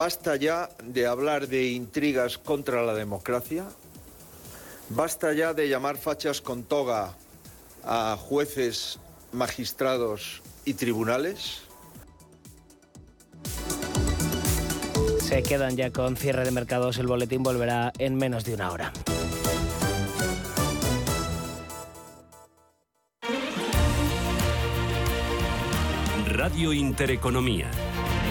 Basta ya de hablar de intrigas contra la democracia. Basta ya de llamar fachas con toga a jueces, magistrados y tribunales. Se quedan ya con cierre de mercados. El boletín volverá en menos de una hora. Radio Intereconomía.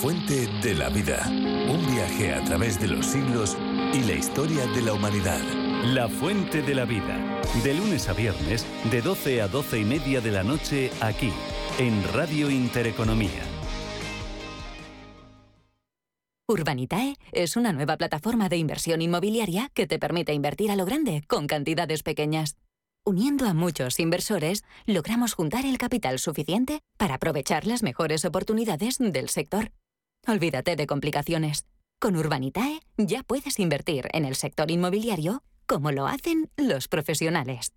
Fuente de la vida. Un viaje a través de los siglos y la historia de la humanidad. La Fuente de la Vida. De lunes a viernes, de 12 a 12 y media de la noche, aquí, en Radio Intereconomía. Urbanitae es una nueva plataforma de inversión inmobiliaria que te permite invertir a lo grande con cantidades pequeñas. Uniendo a muchos inversores, logramos juntar el capital suficiente para aprovechar las mejores oportunidades del sector. Olvídate de complicaciones. Con Urbanitae ya puedes invertir en el sector inmobiliario como lo hacen los profesionales.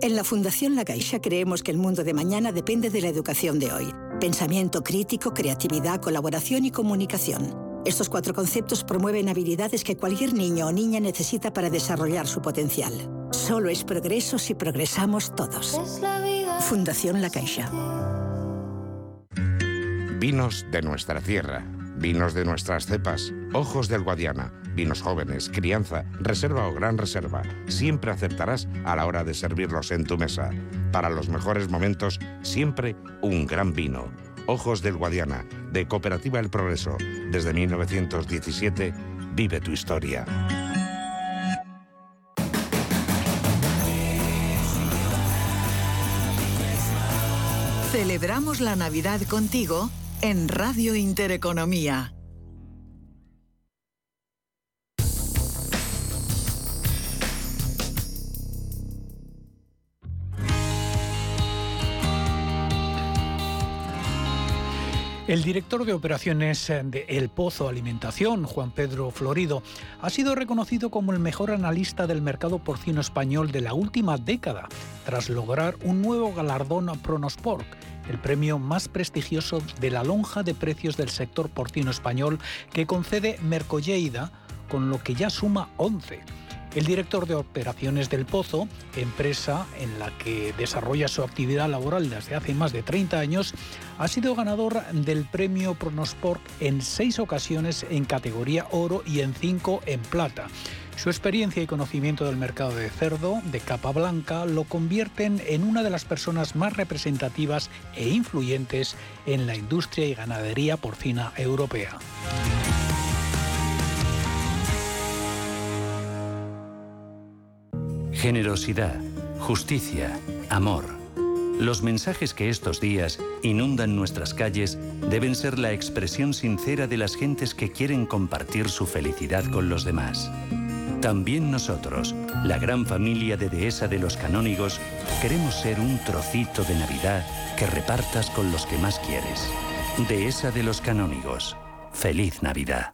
En la Fundación La Caixa creemos que el mundo de mañana depende de la educación de hoy. Pensamiento crítico, creatividad, colaboración y comunicación. Estos cuatro conceptos promueven habilidades que cualquier niño o niña necesita para desarrollar su potencial. Solo es progreso si progresamos todos. Fundación La Caixa. Vinos de nuestra tierra, vinos de nuestras cepas, ojos del Guadiana, vinos jóvenes, crianza, reserva o gran reserva. Siempre acertarás a la hora de servirlos en tu mesa. Para los mejores momentos, siempre un gran vino. Ojos del Guadiana, de Cooperativa El Progreso. Desde 1917, vive tu historia. Celebramos la Navidad contigo en Radio Intereconomía. El director de operaciones de El Pozo Alimentación, Juan Pedro Florido, ha sido reconocido como el mejor analista del mercado porcino español de la última década, tras lograr un nuevo galardón Pronosport, el premio más prestigioso de la lonja de precios del sector porcino español que concede Mercolleida, con lo que ya suma 11. El director de operaciones del Pozo, empresa en la que desarrolla su actividad laboral desde hace más de 30 años, ha sido ganador del premio Pronosport en seis ocasiones en categoría oro y en cinco en plata. Su experiencia y conocimiento del mercado de cerdo de capa blanca lo convierten en una de las personas más representativas e influyentes en la industria y ganadería porcina europea. Generosidad, justicia, amor. Los mensajes que estos días inundan nuestras calles deben ser la expresión sincera de las gentes que quieren compartir su felicidad con los demás. También nosotros, la gran familia de Dehesa de los Canónigos, queremos ser un trocito de Navidad que repartas con los que más quieres. Dehesa de los Canónigos. Feliz Navidad.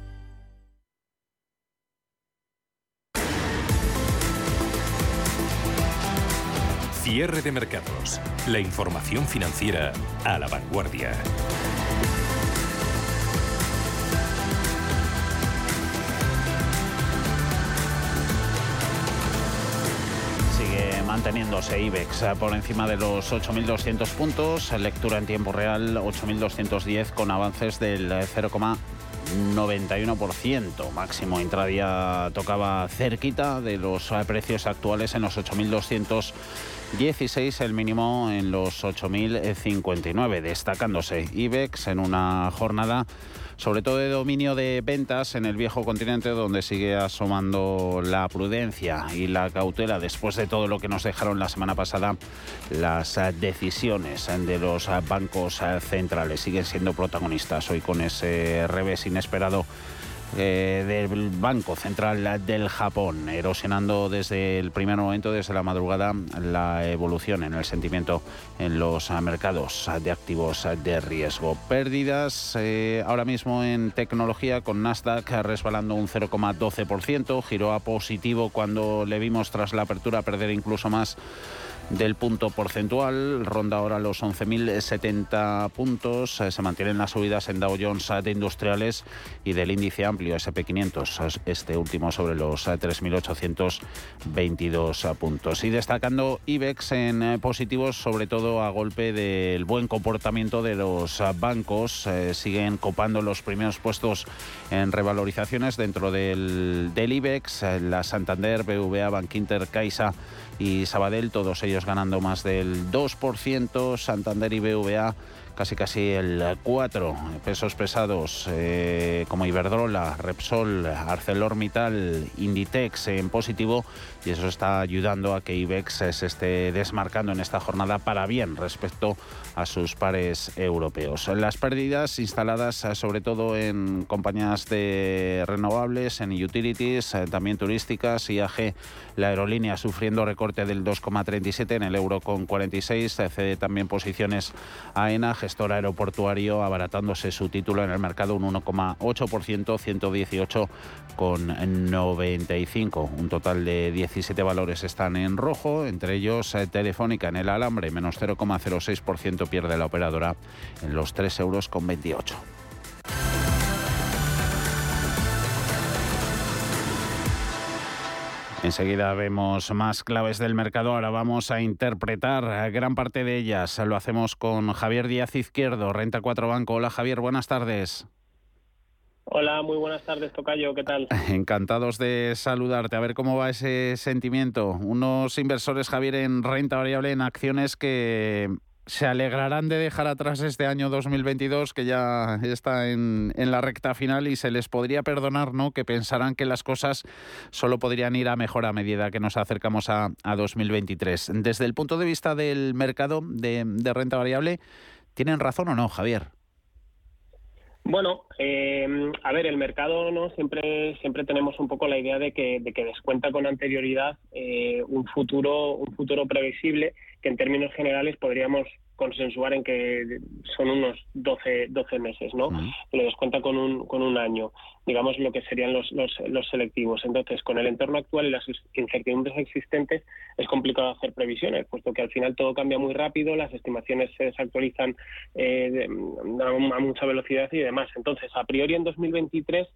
Cierre de mercados. La información financiera a la vanguardia. Sigue manteniéndose IBEX por encima de los 8.200 puntos, lectura en tiempo real 8.210 con avances del 0,91%, máximo intradía tocaba cerquita de los precios actuales en los 8.216, el mínimo en los 8.059, destacándose IBEX en una jornada sobre todo de dominio de ventas en el viejo continente donde sigue asomando la prudencia y la cautela después de todo lo que nos dejaron la semana pasada las decisiones de los bancos centrales. Siguen siendo protagonistas hoy con ese revés inesperado eh, del Banco Central del Japón, erosionando desde el primer momento, desde la madrugada, la evolución en el sentimiento en los mercados de activos de riesgo. Pérdidas eh, ahora mismo en tecnología con Nasdaq resbalando un 0,12%, giró a positivo cuando le vimos tras la apertura perder incluso más del punto porcentual, ronda ahora los 11.070 puntos, eh, se mantienen las subidas en Dow Jones de industriales y del índice amplio SP500, este último sobre los 3.822 eh, puntos. Y destacando IBEX en eh, positivos, sobre todo a golpe del buen comportamiento de los bancos, siguen copando los primeros puestos en revalorizaciones dentro del, del IBEX, la Santander, BVA, Bankinter, Caixa, y Sabadell, todos ellos ganando más del 2%, Santander y BVA casi casi el 4 pesos pesados eh, como Iberdrola, Repsol, ArcelorMittal, Inditex en positivo y eso está ayudando a que IBEX se esté desmarcando en esta jornada para bien respecto a sus pares europeos. Las pérdidas instaladas eh, sobre todo en compañías de renovables, en utilities, eh, también turísticas, IAG, la aerolínea sufriendo recorte del 2,37 en el euro con 46, cede también posiciones a ENA, gestor aeroportuario, abaratándose su título en el mercado un 1,8%, 118 con 95. Un total de 17 valores están en rojo, entre ellos eh, Telefónica en el alambre, menos 0,06% pierde la operadora en los 3 euros con 28. Enseguida vemos más claves del mercado. Ahora vamos a interpretar gran parte de ellas. Lo hacemos con Javier Díaz Izquierdo, Renta 4 Banco. Hola Javier, buenas tardes. Hola, muy buenas tardes, Tocayo, ¿qué tal? Encantados de saludarte. A ver cómo va ese sentimiento. Unos inversores, Javier, en renta variable, en acciones que se alegrarán de dejar atrás este año 2022 que ya está en, la recta final y se les podría perdonar, ¿no? Que pensarán que las cosas solo podrían ir a mejor a medida que nos acercamos a, 2023. Desde el punto de vista del mercado de, renta variable, ¿tienen razón o no, Javier? Bueno, eh, a ver, el mercado no siempre siempre tenemos un poco la idea de que, de que descuenta con anterioridad eh, un futuro un futuro previsible que en términos generales podríamos consensuar en que son unos 12, 12 meses, ¿no? Lo descuenta con un, con un año, digamos lo que serían los, los, los, selectivos. Entonces, con el entorno actual y las incertidumbres existentes, es complicado hacer previsiones, puesto que al final todo cambia muy rápido, las estimaciones se desactualizan eh, a mucha velocidad y demás. Entonces, a priori en 2023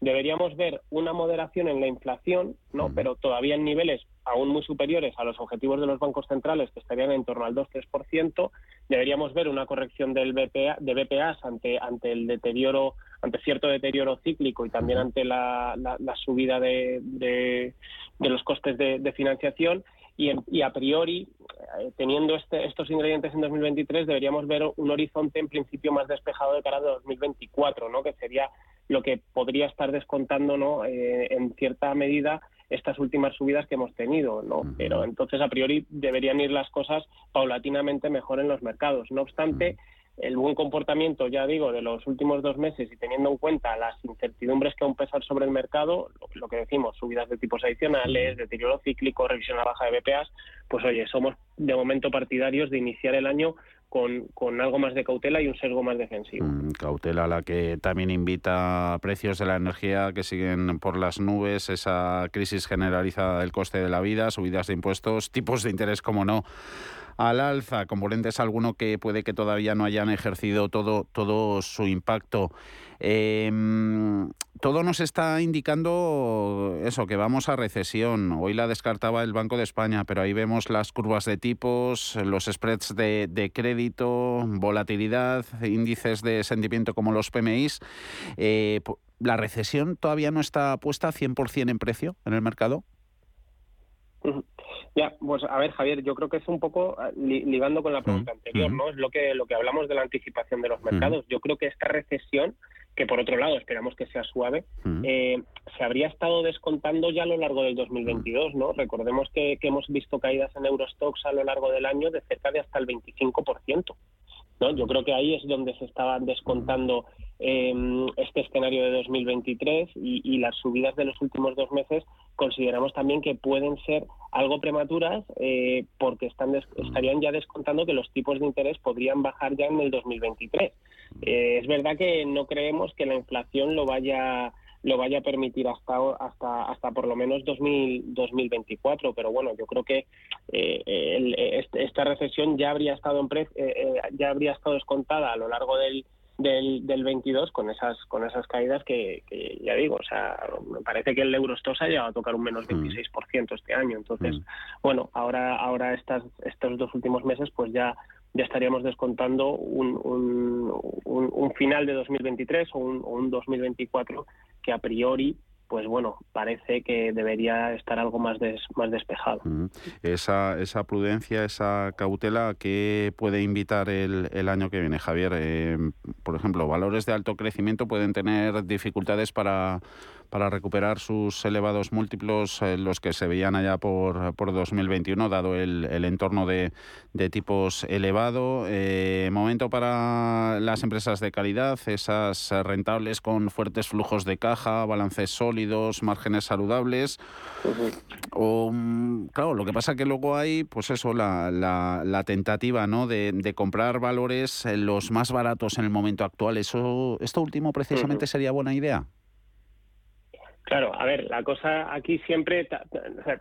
deberíamos ver una moderación en la inflación, ¿no? Pero todavía en niveles aún muy superiores a los objetivos de los bancos centrales, que estarían en torno al 2-3%, deberíamos ver una corrección del BPA, de BPAs ante, ante el deterioro, ante cierto deterioro cíclico y también ante la, la, subida de, de, los costes de, financiación. Y, y, a priori, eh, teniendo este, estos ingredientes en 2023, deberíamos ver un horizonte en principio más despejado de cara a 2024, ¿no? que sería lo que podría estar descontando ¿no? Eh, en cierta medida estas últimas subidas que hemos tenido, ¿no? Pero entonces a priori deberían ir las cosas paulatinamente mejor en los mercados. No obstante, el buen comportamiento, ya digo, de los últimos dos meses y teniendo en cuenta las incertidumbres que aún pesan sobre el mercado, lo, que decimos, subidas de tipos adicionales, deterioro cíclico, revisión a baja de BPAs, pues oye, somos de momento partidarios de iniciar el año con, con, algo más de cautela y un sesgo más defensivo. Mm, cautela la que también invita a precios de la energía que siguen por las nubes, esa crisis generalizada del coste de la vida, subidas de impuestos, tipos de interés, como no, al alza, componentes alguno que puede que todavía no hayan ejercido todo, todo su impacto. Em, todo nos está indicando eso, que vamos a recesión. Hoy la descartaba el Banco de España, pero ahí vemos las curvas de tipos, los spreads de, crédito, volatilidad, índices de sentimiento como los PMIs. Eh, ¿La recesión todavía no está puesta 100% en precio en el mercado? Ya, pues a ver, Javier, yo creo que es un poco ah, ligando con la pregunta anterior, ¿no? Es lo que lo que hablamos de la anticipación de los mercados. Yo creo que esta recesión que por otro lado esperamos que sea suave, eh, se habría estado descontando ya a lo largo del 2022, ¿no? Recordemos que, hemos visto caídas en Eurostox a lo largo del año de cerca de hasta el 25%. ¿No? Yo creo que ahí es donde se estaba descontando em, este escenario de 2023 y, y, las subidas de los últimos dos meses consideramos también que pueden ser algo prematuras eh, porque están estarían ya descontando que los tipos de interés podrían bajar ya en el 2023. Eh, es verdad que no creemos que la inflación lo vaya lo vaya a permitir hasta hasta hasta por lo menos 2024 pero bueno yo creo que eh, esta recesión ya habría estado en eh, ya habría estado descontada a lo largo del del, del 22 con esas con esas caídas que, ya digo, o sea, me parece que el Eurostox ha llegado a tocar un menos 26% mm. este año. Entonces, mm. bueno, ahora ahora estas estos dos últimos meses pues ya ya estaríamos descontando un, un, un, final de 2023 o un, o un 2024 que a priori pues bueno, parece que debería estar algo más, más despejado. esa, esa prudencia, esa cautela, ¿qué puede invitar el, el año que viene, Javier? Eh, por ejemplo, valores de alto crecimiento pueden tener dificultades para para recuperar sus elevados múltiplos, eh, los que se veían allá por, por 2021, dado el, el entorno de, de, tipos elevado. Eh, momento para las empresas de calidad, esas rentables con fuertes flujos de caja, balances sólidos, márgenes saludables. O, mm, claro, lo que pasa que luego hay, pues eso, la, la, la tentativa ¿no? de, de, comprar valores eh, los más baratos en el momento actual. Eso, ¿Esto último precisamente sería buena idea? Claro, a ver, la cosa aquí siempre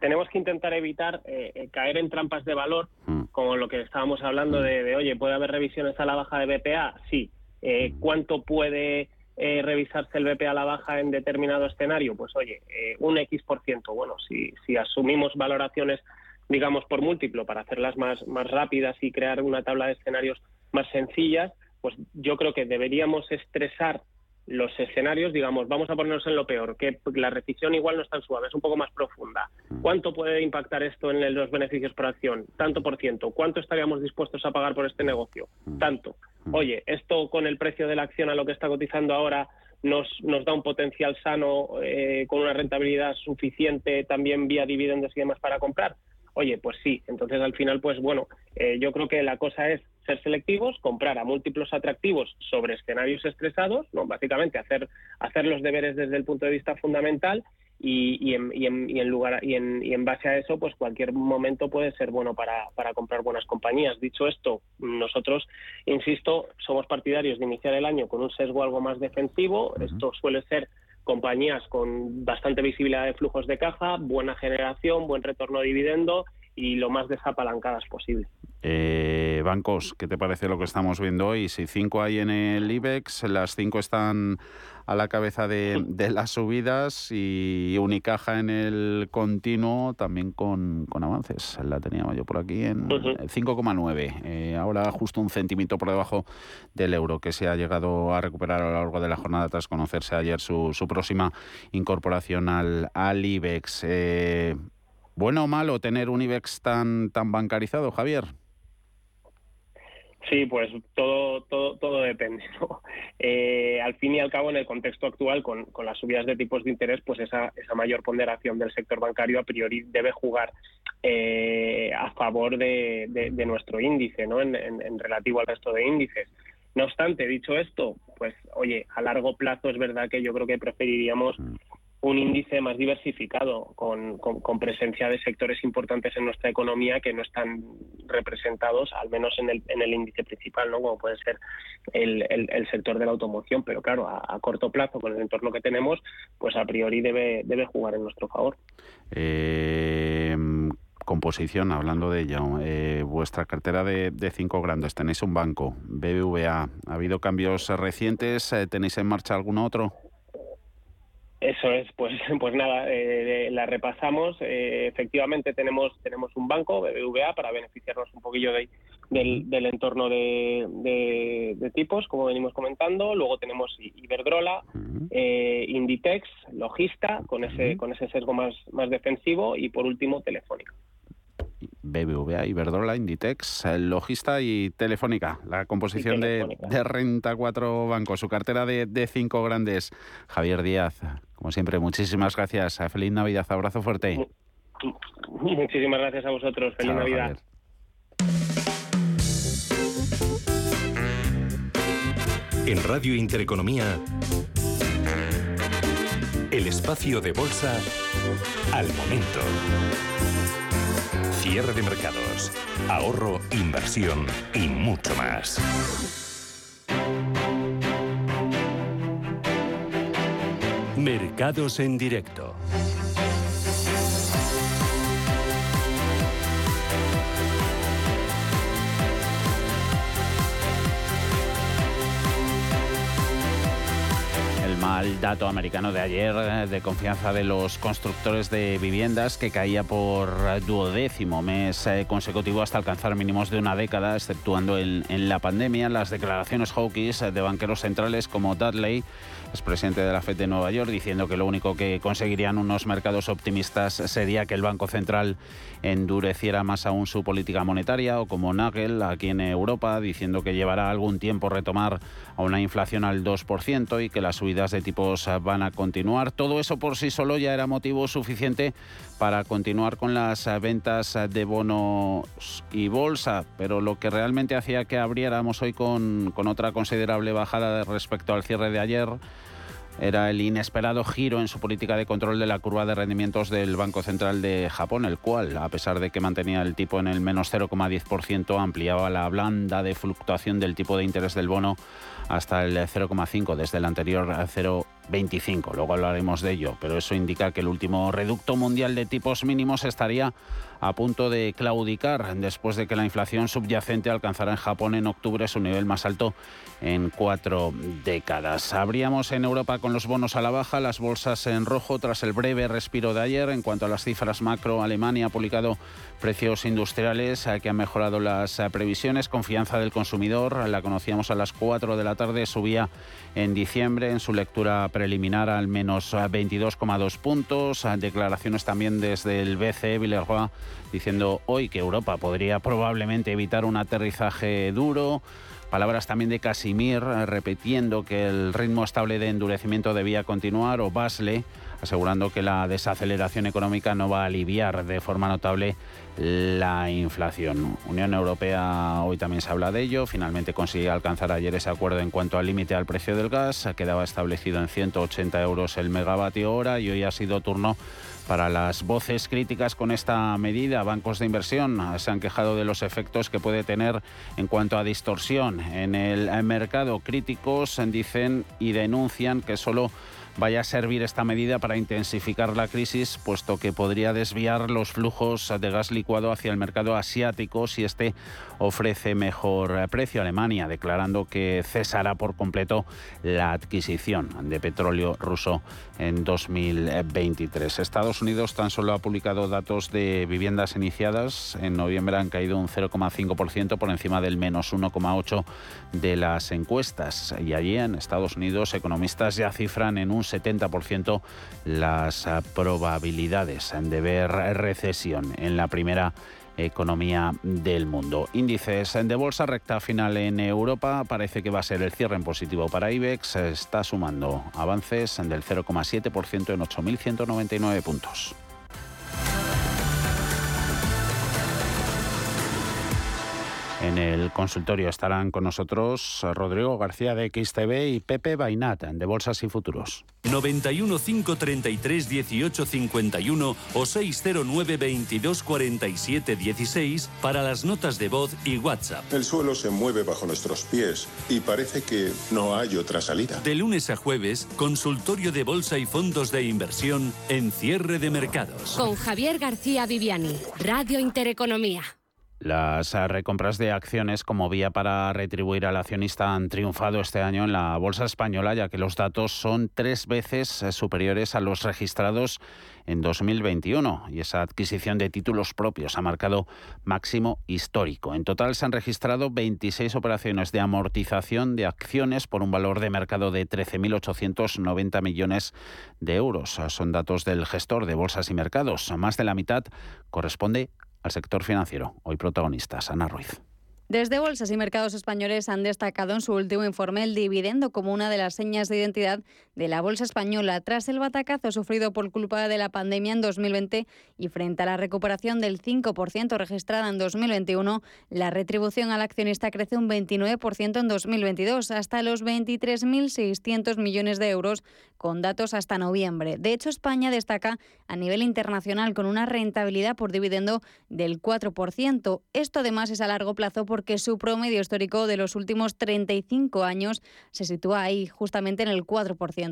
tenemos que intentar evitar eh, eh, caer en trampas de valor, mm. como lo que estábamos hablando mm. de, oye, ¿puede haber revisiones a la baja de BPA? Sí. Eh, mm. ¿Cuánto puede revisarse el BPA a la baja en determinado escenario? Pues oye, un X por ciento. Bueno, si, si asumimos valoraciones, digamos, por múltiplo para hacerlas más, más rápidas y crear una tabla de escenarios más sencillas, pues yo creo que deberíamos estresar los escenarios, digamos, vamos a ponernos en lo peor, que la recesión igual no es tan suave, es un poco más profunda. Mm. ¿Cuánto puede impactar esto en los beneficios por acción? Tanto por ciento. ¿Cuánto estaríamos dispuestos a pagar por este negocio? Mm. Tanto. Mm. Oye, esto con el precio de la acción a lo que está cotizando ahora nos, nos da un potencial sano eh, con una rentabilidad suficiente también vía dividendos y demás para comprar. Oye, pues sí. Entonces al final, pues bueno, eh, yo creo que la cosa es ser selectivos, comprar a múltiplos atractivos sobre escenarios estresados, ¿no? básicamente hacer, hacer los deberes desde el punto de vista fundamental y, y, en, y, en, y, en, lugar y en, y en base a eso pues cualquier momento puede ser bueno para, para comprar buenas compañías. Dicho esto nosotros insisto somos partidarios de iniciar el año con un sesgo algo más defensivo. Esto suele ser compañías con bastante visibilidad de flujos de caja buena generación buen retorno de dividendo y lo más desapalancadas posible eh, bancos, ¿qué te parece lo que estamos viendo hoy? Si cinco hay en el IBEX, las cinco están a la cabeza de, las subidas y Unicaja en el continuo también con, avances. La teníamos yo por aquí en 5,9. Eh, ahora justo un centímetro por debajo del euro que se ha llegado a recuperar a lo largo de la jornada tras conocerse ayer su, próxima incorporación al, al IBEX. Eh, ¿Bueno o malo tener un IBEX tan, tan bancarizado, Javier? Sí, pues todo, todo, todo depende. Eh, al fin y al cabo, en el contexto actual, con, con, las subidas de tipos de interés, pues esa, esa mayor ponderación del sector bancario a priori debe jugar eh, a favor de, de, nuestro índice, ¿no? En, en, relativo al resto de índices. No obstante, dicho esto, pues oye, a largo plazo es verdad que yo creo que preferiríamos mm un índice más diversificado, con, con, presencia de sectores importantes en nuestra economía que no están representados, al menos en el, en el índice principal, ¿no? como puede ser el, el, sector de la automoción. Pero claro, a, corto plazo, con el entorno que tenemos, pues a priori debe, debe jugar en nuestro favor. Eh, composición, hablando de ello, eh, vuestra cartera de, cinco grandes, tenéis un banco, BBVA, ¿ha habido cambios recientes? Eh, ¿Tenéis en marcha algún otro? Eso es, pues, pues nada, eh, la repasamos. efectivamente tenemos tenemos un banco, BBVA, para beneficiarnos un poquillo de, del, entorno de, tipos, como venimos comentando. Luego tenemos Iberdrola, Inditex, Logista, con ese con ese sesgo más, más defensivo, y por último Telefónica. BBVA, Iberdrola, Inditex, Logista y Telefónica. La composición de, Renta 4 Bancos, su cartera de, de, cinco grandes. Javier Díaz, como siempre, muchísimas gracias. Feliz Navidad, abrazo fuerte. Muchísimas gracias a vosotros. Feliz Navidad. En Radio Intereconomía, el espacio de bolsa al momento. Cierre de mercados, ahorro, inversión y mucho más. Mercados en directo. Mal dato americano de ayer eh, de confianza de los constructores de viviendas que caía por duodécimo mes eh, consecutivo hasta alcanzar mínimos de una década, exceptuando en, la pandemia. Las declaraciones hawkish de banqueros centrales como Dudley es presidente de la FED de Nueva York, diciendo que lo único que conseguirían unos mercados optimistas sería que el Banco Central endureciera más aún su política monetaria, o como Nagel aquí en Europa, diciendo que llevará algún tiempo retomar a una inflación al 2% y que las subidas de tipos van a continuar. Todo eso por sí solo ya era motivo suficiente para continuar con las ventas de bonos y bolsa, pero lo que realmente hacía que abriéramos hoy con, con otra considerable bajada respecto al cierre de ayer era el inesperado giro en su política de control de la curva de rendimientos del Banco Central de Japón, el cual, a pesar de que mantenía el tipo en el menos 0,10%, ampliaba la blanda de fluctuación del tipo de interés del bono hasta el 0,5 desde el anterior 0,25. Luego hablaremos de ello, pero eso indica que el último reducto mundial de tipos mínimos estaría a punto de claudicar después de que la inflación subyacente alcanzara en Japón en octubre su nivel más alto en cuatro décadas. Abríamos en Europa con los bonos a la baja, las bolsas en rojo tras el breve respiro de ayer. En cuanto a las cifras macro, Alemania ha publicado precios industriales que han mejorado las previsiones. Confianza del consumidor, la conocíamos a las 4 de la tarde, subía en diciembre en su lectura preliminar al menos 22,2 puntos. Declaraciones también desde el BCE Villerroy diciendo hoy que Europa podría probablemente evitar un aterrizaje duro. Palabras también de Casimir repitiendo que el ritmo estable de endurecimiento debía continuar o Basle asegurando que la desaceleración económica no va a aliviar de forma notable la inflación. Unión Europea hoy también se habla de ello. Finalmente consigue alcanzar ayer ese acuerdo en cuanto al límite al precio del gas. Quedaba establecido en 180 euros el megavatio hora y hoy ha sido turno para las voces críticas con esta medida. Bancos de inversión se han quejado de los efectos que puede tener en cuanto a distorsión en el mercado. Críticos dicen y denuncian que solo vaya a servir esta medida para intensificar la crisis, puesto que podría desviar los flujos de gas licuado hacia el mercado asiático si este ofrece mejor precio. Alemania declarando que cesará por completo la adquisición de petróleo ruso en 2023. Estados Unidos tan solo ha publicado datos de viviendas iniciadas. En noviembre han caído un 0,5% por encima del menos 1,8% de las encuestas. Y allí en Estados Unidos economistas ya cifran en un 70% las probabilidades de ver recesión en la primera economía del mundo. Índices de bolsa recta final en Europa. Parece que va a ser el cierre en positivo para IBEX. Está sumando avances del 0,7% en 8.199 puntos. En el consultorio estarán con nosotros Rodrigo García de XTV y Pepe Bainat de Bolsas y Futuros. 91 533 18 51 o 609 22 47 16 para las notas de voz y WhatsApp. El suelo se mueve bajo nuestros pies y parece que no hay otra salida. De lunes a jueves, consultorio de bolsa y fondos de inversión en cierre de mercados. Con Javier García Viviani, Radio Intereconomía. Las recompras de acciones como vía para retribuir al accionista han triunfado este año en la bolsa española, ya que los datos son tres veces eh, superiores a los registrados en 2021 y esa adquisición de títulos propios ha marcado máximo histórico. En total se han registrado 26 operaciones de amortización de acciones por un valor de mercado de 13.890 millones de euros. Son datos del gestor de bolsas y mercados. Más de la mitad corresponde al sector financiero. Hoy protagonistas, Ana Ruiz. Desde Bolsas y Mercados Españoles han destacado en su último informe el dividendo como una de las señas de identidad de la bolsa española tras el batacazo sufrido por culpa de la pandemia en 2020 y frente a la recuperación del 5% registrada en 2021, la retribución al accionista crece un 29% en 2022 hasta los 23.600 millones de euros con datos hasta noviembre. De hecho, España destaca a nivel internacional con una rentabilidad por dividendo del 4%. Esto además es a largo plazo por que su promedio histórico de los últimos 35 años se sitúa ahí, justamente en el 4%.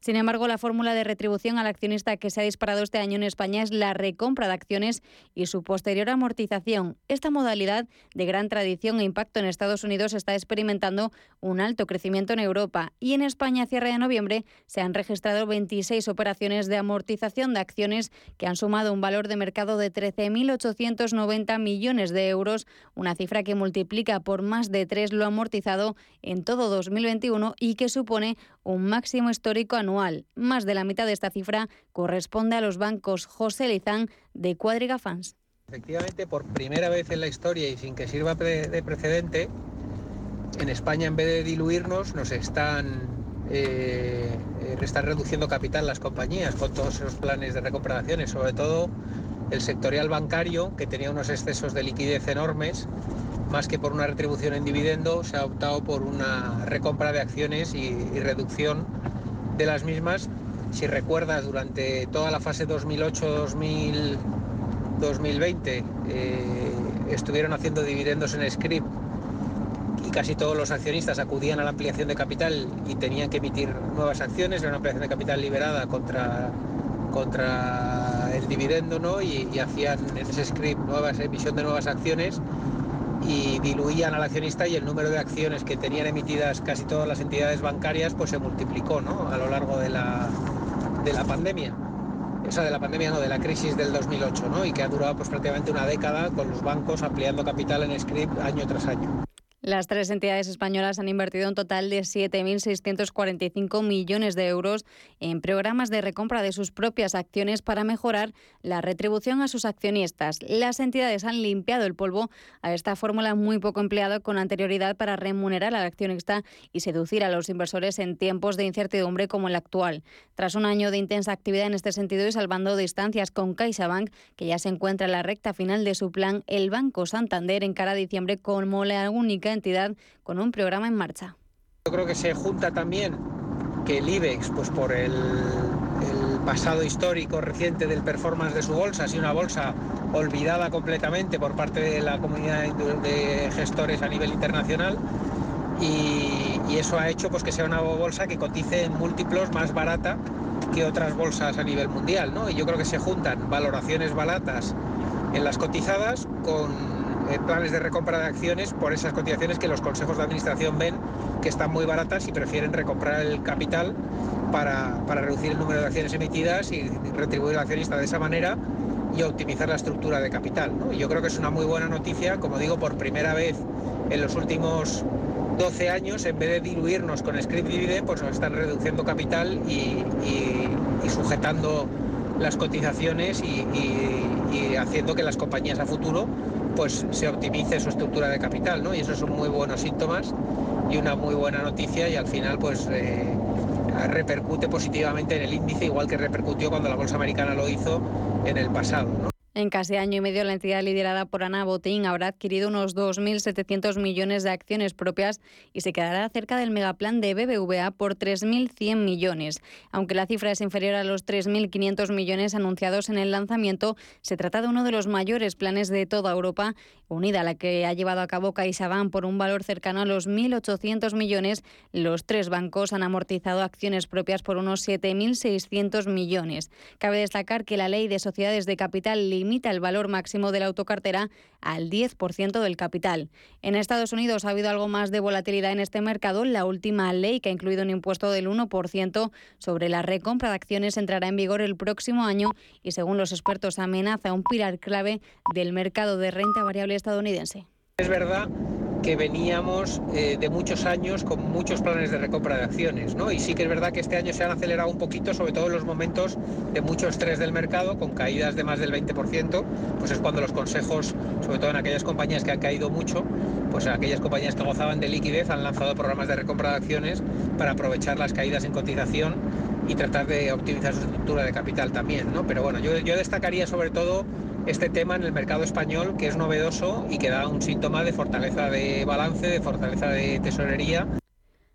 Sin embargo, la fórmula de retribución al accionista que se ha disparado este año en España es la recompra de acciones y su posterior amortización. Esta modalidad de gran tradición e impacto en Estados Unidos está experimentando un alto crecimiento en Europa y en España a cierre de noviembre se han registrado 26 operaciones de amortización de acciones que han sumado un valor de mercado de 13.890 millones de euros, una cifra que multiplica por más de tres lo amortizado en todo 2021 y que supone un máximo histórico anual. Más de la mitad de esta cifra corresponde a los bancos José Lizán de Cuadriga Fans. Efectivamente, por primera vez en la historia y sin que sirva de precedente, en España en vez de diluirnos nos están eh, eh están reduciendo capital las compañías con todos esos planes de acciones, sobre todo el sectorial bancario, que tenía unos excesos de liquidez enormes más que por una retribución en dividendo, se ha optado por una recompra de acciones y, reducción de las mismas. Si recuerdas, durante toda la fase 2008-2020 eh, estuvieron haciendo dividendos en script y casi todos los accionistas acudían a la ampliación de capital y tenían que emitir nuevas acciones, era una ampliación de capital liberada contra, contra el dividendo ¿no? y, y hacían en ese script nuevas emisión de nuevas acciones y diluían al accionista y el número de acciones que tenían emitidas casi todas las entidades bancarias pues se multiplicó ¿no? a lo largo de la, de la pandemia. Esa de la pandemia, no, de la crisis del 2008, ¿no? Y que ha durado pues prácticamente una década con los bancos ampliando capital en script año tras año. Las tres entidades españolas han invertido un total de 7.645 millones de euros en programas de recompra de sus propias acciones para mejorar la retribución a sus accionistas. Las entidades han limpiado el polvo a esta fórmula muy poco empleada con anterioridad para remunerar al accionista y seducir a los inversores en tiempos de incertidumbre como el actual. Tras un año de intensa actividad en este sentido y salvando distancias con CaixaBank, que ya se encuentra en la recta final de su plan, el Banco Santander encara diciembre como la única entidad con un programa en marcha. Yo creo que se junta también que el IBEX, pues por el, pasado histórico reciente del performance de su bolsa, ha sido una bolsa olvidada completamente por parte de la comunidad de gestores a nivel internacional. Y, eso ha hecho pues, que sea una bolsa que cotice en múltiplos más barata que otras bolsas a nivel mundial. ¿no? Y yo creo que se juntan valoraciones baratas en las cotizadas con eh, planes de recompra de acciones por esas cotizaciones que los consejos de administración ven que están muy baratas y prefieren recomprar el capital para, reducir el número de acciones emitidas y retribuir al accionista de esa manera y optimizar la estructura de capital. Y yo creo que es una muy buena noticia, como digo, por primera vez en los últimos 12 años, en vez de diluirnos con script dividend, pues nos están reduciendo capital y, sujetando las cotizaciones y, haciendo que las compañías a futuro pues se optimice su estructura de capital, ¿no? Y esos son muy buenos síntomas y una muy buena noticia y al final pues eh, repercute positivamente en el índice igual que repercutió cuando la bolsa americana lo hizo en el pasado, En casi año y medio, la entidad liderada por Ana Botín habrá adquirido unos 2.700 millones de acciones propias y se quedará cerca del megaplan de BBVA por 3.100 millones. Aunque la cifra es inferior a los 3.500 millones anunciados en el lanzamiento, se trata de uno de los mayores planes de toda Europa, unida a la que ha llevado a cabo CaixaBank por un valor cercano a los 1.800 millones. Los tres bancos han amortizado acciones propias por unos 7.600 millones. Cabe destacar que la ley de sociedades de capital limita el valor máximo de la autocartera al 10% del capital. En Estados Unidos ha habido algo más de volatilidad en este mercado. La última ley que ha incluido un impuesto del 1% sobre la recompra de acciones entrará en vigor el próximo año y según los expertos amenaza un pilar clave del mercado de renta variable estadounidense. Es verdad que veníamos eh, de muchos años con muchos planes de recompra de acciones, ¿no? Y sí que es verdad que este año se han acelerado un poquito, sobre todo en los momentos de mucho estrés del mercado, con caídas de más del 20%, pues es cuando los consejos, sobre todo en aquellas compañías que han caído mucho, pues aquellas compañías que gozaban de liquidez han lanzado programas de recompra de acciones para aprovechar las caídas en cotización y tratar de optimizar su estructura de capital también, ¿no? Pero bueno, yo, yo destacaría sobre todo este tema en el mercado español que es novedoso y que da un síntoma de fortaleza de balance, de fortaleza de tesorería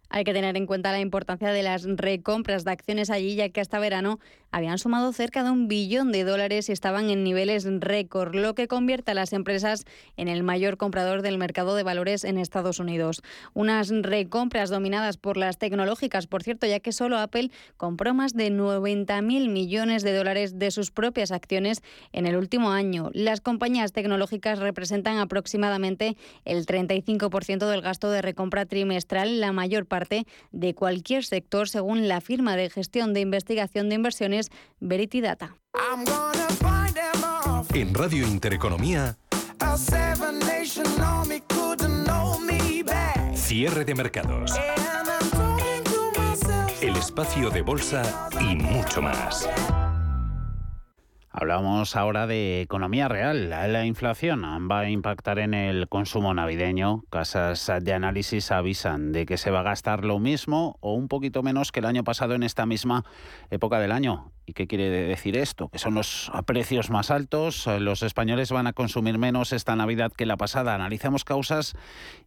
hay que tener en cuenta la importancia de las recompras de acciones allí, ya que hasta verano habían sumado cerca de un billón de dólares y estaban en niveles récord, lo que convierte a las empresas en el mayor comprador del mercado de valores en Estados Unidos. Unas recompras dominadas por las tecnológicas, por cierto, ya que solo Apple compró más de 90.000 millones de dólares de sus propias acciones en el último año. Las compañías tecnológicas representan aproximadamente el 35% del gasto de recompra trimestral, la mayor parte de cualquier sector, según la firma de gestión de investigación de inversiones Verity Data. En Radio Intereconomía, cierre de mercados, el espacio de bolsa y mucho más. Hablamos ahora de economía real. La inflación va a impactar en el consumo navideño. Casas de análisis avisan de que se va a gastar lo mismo o un poquito menos que el año pasado en esta misma época del año. ¿Y qué quiere decir esto? Que son los precios más altos, eh, los españoles van a consumir menos esta Navidad que la pasada. Analizamos causas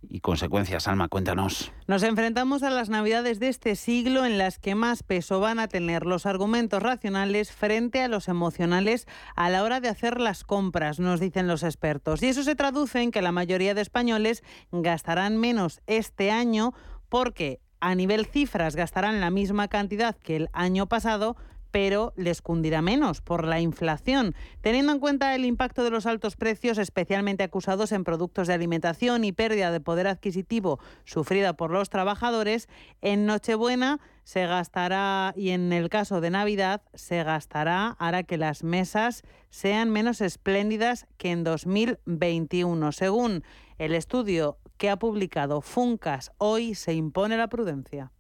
y consecuencias. Alma, cuéntanos. Nos enfrentamos a las Navidades de este siglo en las que más peso van a tener los argumentos racionales frente a los emocionales a la hora de hacer las compras, nos dicen los expertos. Y eso se traduce en que la mayoría de españoles gastarán menos este año porque a nivel cifras gastarán la misma cantidad que el año pasado, pero les cundirá menos por la inflación, teniendo en cuenta el impacto de los altos precios, especialmente acusados en productos de alimentación y pérdida de poder adquisitivo sufrida por los trabajadores. En Nochebuena se gastará y en el caso de Navidad se gastará hará que las mesas sean menos espléndidas que en 2021. Según el estudio que ha publicado Funcas, hoy se impone la prudencia.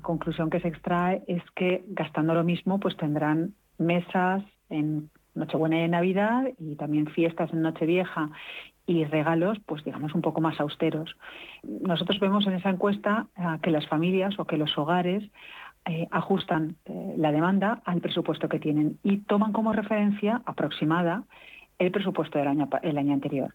La conclusión que se extrae es que gastando lo mismo, pues tendrán mesas en Nochebuena y Navidad y también fiestas en Nochevieja y regalos, pues digamos, un poco más austeros. Nosotros vemos en esa encuesta eh, que las familias o que los hogares eh, ajustan eh, la demanda al presupuesto que tienen y toman como referencia aproximada el presupuesto del año, el año anterior.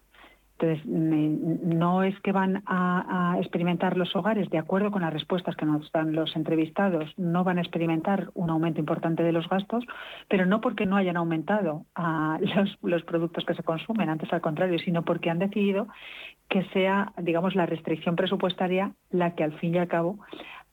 Entonces, no es que van a, experimentar los hogares, de acuerdo con las respuestas que nos dan los entrevistados, no van a experimentar un aumento importante de los gastos, pero no porque no hayan aumentado los, los productos que se consumen, antes al contrario, sino porque han decidido que sea, digamos, la restricción presupuestaria la que al fin y al cabo